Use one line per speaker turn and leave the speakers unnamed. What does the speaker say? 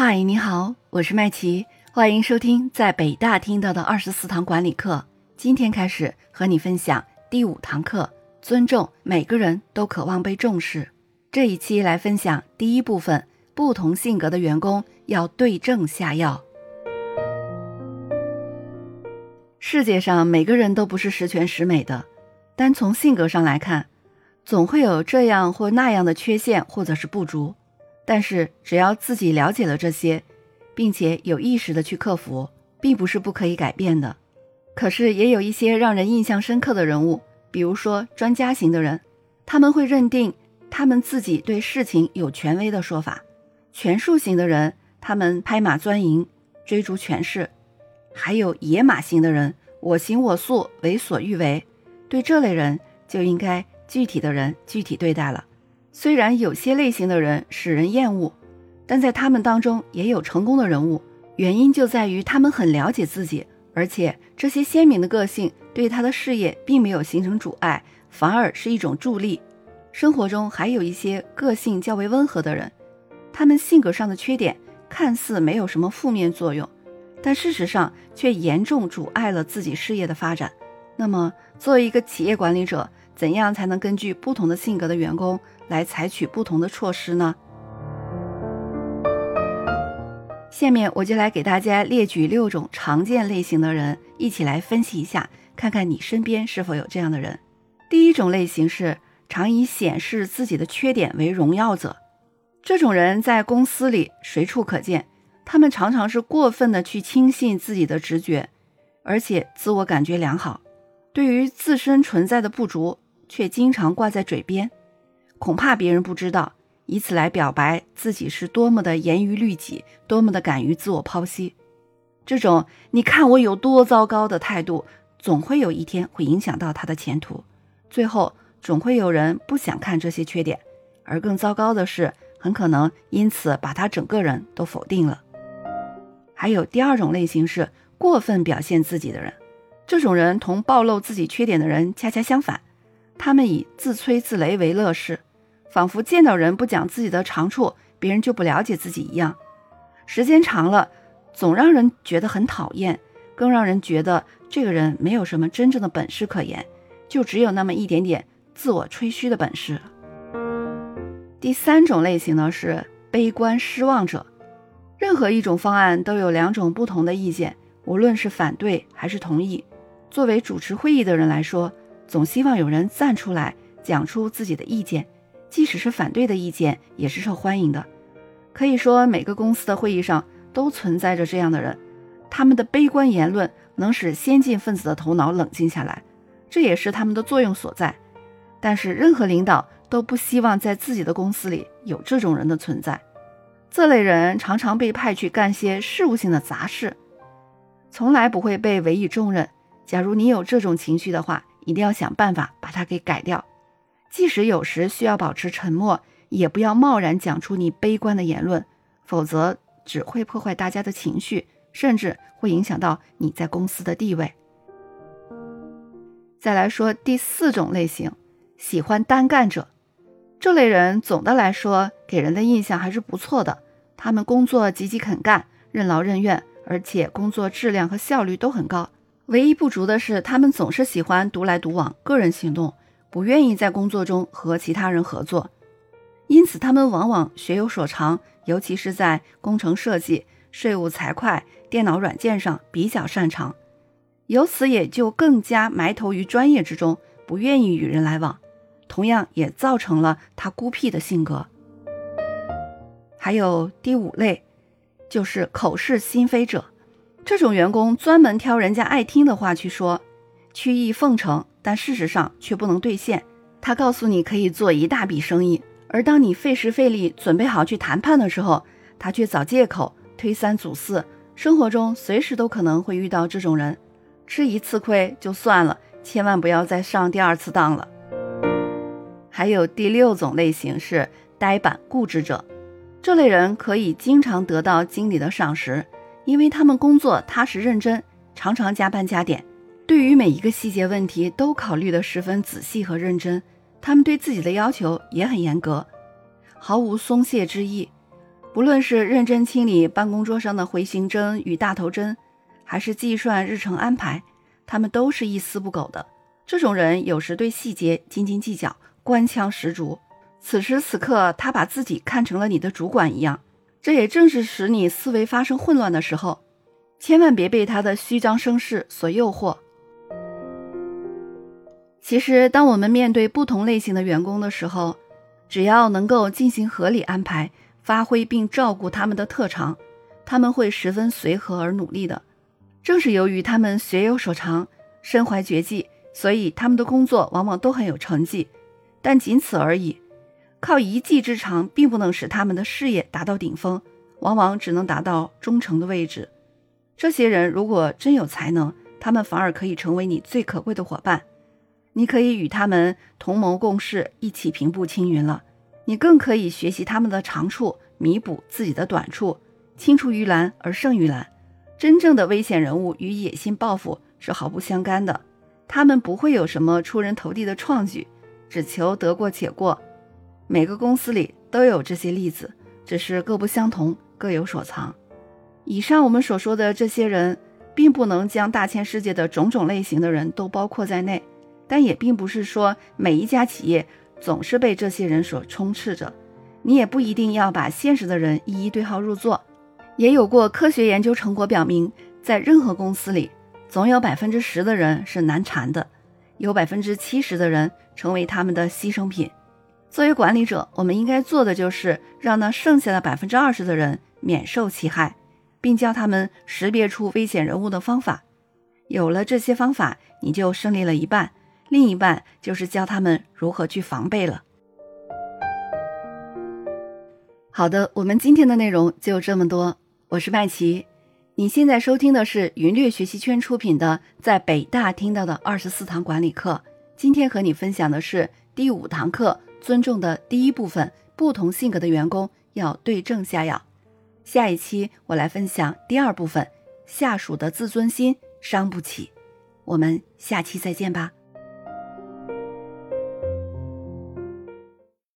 嗨，你好，我是麦琪，欢迎收听在北大听到的二十四堂管理课。今天开始和你分享第五堂课：尊重，每个人都渴望被重视。这一期来分享第一部分：不同性格的员工要对症下药。世界上每个人都不是十全十美的，单从性格上来看，总会有这样或那样的缺陷或者是不足。但是，只要自己了解了这些，并且有意识的去克服，并不是不可以改变的。可是，也有一些让人印象深刻的人物，比如说专家型的人，他们会认定他们自己对事情有权威的说法；权术型的人，他们拍马钻营，追逐权势；还有野马型的人，我行我素，为所欲为。对这类人，就应该具体的人具体对待了。虽然有些类型的人使人厌恶，但在他们当中也有成功的人物。原因就在于他们很了解自己，而且这些鲜明的个性对他的事业并没有形成阻碍，反而是一种助力。生活中还有一些个性较为温和的人，他们性格上的缺点看似没有什么负面作用，但事实上却严重阻碍了自己事业的发展。那么，作为一个企业管理者，怎样才能根据不同的性格的员工？来采取不同的措施呢？下面我就来给大家列举六种常见类型的人，一起来分析一下，看看你身边是否有这样的人。第一种类型是常以显示自己的缺点为荣耀者，这种人在公司里随处可见，他们常常是过分的去轻信自己的直觉，而且自我感觉良好，对于自身存在的不足却经常挂在嘴边。恐怕别人不知道，以此来表白自己是多么的严于律己，多么的敢于自我剖析。这种“你看我有多糟糕”的态度，总会有一天会影响到他的前途。最后，总会有人不想看这些缺点，而更糟糕的是，很可能因此把他整个人都否定了。还有第二种类型是过分表现自己的人，这种人同暴露自己缺点的人恰恰相反，他们以自吹自擂为乐事。仿佛见到人不讲自己的长处，别人就不了解自己一样。时间长了，总让人觉得很讨厌，更让人觉得这个人没有什么真正的本事可言，就只有那么一点点自我吹嘘的本事。第三种类型呢是悲观失望者，任何一种方案都有两种不同的意见，无论是反对还是同意。作为主持会议的人来说，总希望有人站出来讲出自己的意见。即使是反对的意见也是受欢迎的，可以说每个公司的会议上都存在着这样的人，他们的悲观言论能使先进分子的头脑冷静下来，这也是他们的作用所在。但是任何领导都不希望在自己的公司里有这种人的存在，这类人常常被派去干些事务性的杂事，从来不会被委以重任。假如你有这种情绪的话，一定要想办法把它给改掉。即使有时需要保持沉默，也不要贸然讲出你悲观的言论，否则只会破坏大家的情绪，甚至会影响到你在公司的地位。再来说第四种类型，喜欢单干者。这类人总的来说给人的印象还是不错的，他们工作积极肯干，任劳任怨，而且工作质量和效率都很高。唯一不足的是，他们总是喜欢独来独往，个人行动。不愿意在工作中和其他人合作，因此他们往往学有所长，尤其是在工程设计、税务财会、电脑软件上比较擅长，由此也就更加埋头于专业之中，不愿意与人来往，同样也造成了他孤僻的性格。还有第五类，就是口是心非者，这种员工专门挑人家爱听的话去说，曲意奉承。但事实上却不能兑现。他告诉你可以做一大笔生意，而当你费时费力准备好去谈判的时候，他却找借口推三阻四。生活中随时都可能会遇到这种人，吃一次亏就算了，千万不要再上第二次当了。还有第六种类型是呆板固执者，这类人可以经常得到经理的赏识，因为他们工作踏实认真，常常加班加点。对于每一个细节问题都考虑得十分仔细和认真，他们对自己的要求也很严格，毫无松懈之意，不论是认真清理办公桌上的回形针与大头针，还是计算日程安排，他们都是一丝不苟的。这种人有时对细节斤斤计较，官腔十足。此时此刻，他把自己看成了你的主管一样，这也正是使你思维发生混乱的时候。千万别被他的虚张声势所诱惑。其实，当我们面对不同类型的员工的时候，只要能够进行合理安排，发挥并照顾他们的特长，他们会十分随和而努力的。正是由于他们学有所长，身怀绝技，所以他们的工作往往都很有成绩。但仅此而已。靠一技之长，并不能使他们的事业达到顶峰，往往只能达到中层的位置。这些人如果真有才能，他们反而可以成为你最可贵的伙伴。你可以与他们同谋共事，一起平步青云了。你更可以学习他们的长处，弥补自己的短处。青出于蓝而胜于蓝。真正的危险人物与野心抱负是毫不相干的，他们不会有什么出人头地的创举，只求得过且过。每个公司里都有这些例子，只是各不相同，各有所长。以上我们所说的这些人，并不能将大千世界的种种类型的人都包括在内，但也并不是说每一家企业总是被这些人所充斥着。你也不一定要把现实的人一一对号入座。也有过科学研究成果表明，在任何公司里，总有百分之十的人是难缠的，有百分之七十的人成为他们的牺牲品。作为管理者，我们应该做的就是让那剩下的百分之二十的人免受其害，并教他们识别出危险人物的方法。有了这些方法，你就胜利了一半，另一半就是教他们如何去防备了。好的，我们今天的内容就这么多。我是麦琪，你现在收听的是云略学习圈出品的《在北大听到的二十四堂管理课》。今天和你分享的是第五堂课。尊重的第一部分，不同性格的员工要对症下药。下一期我来分享第二部分，下属的自尊心伤不起。我们下期再见吧。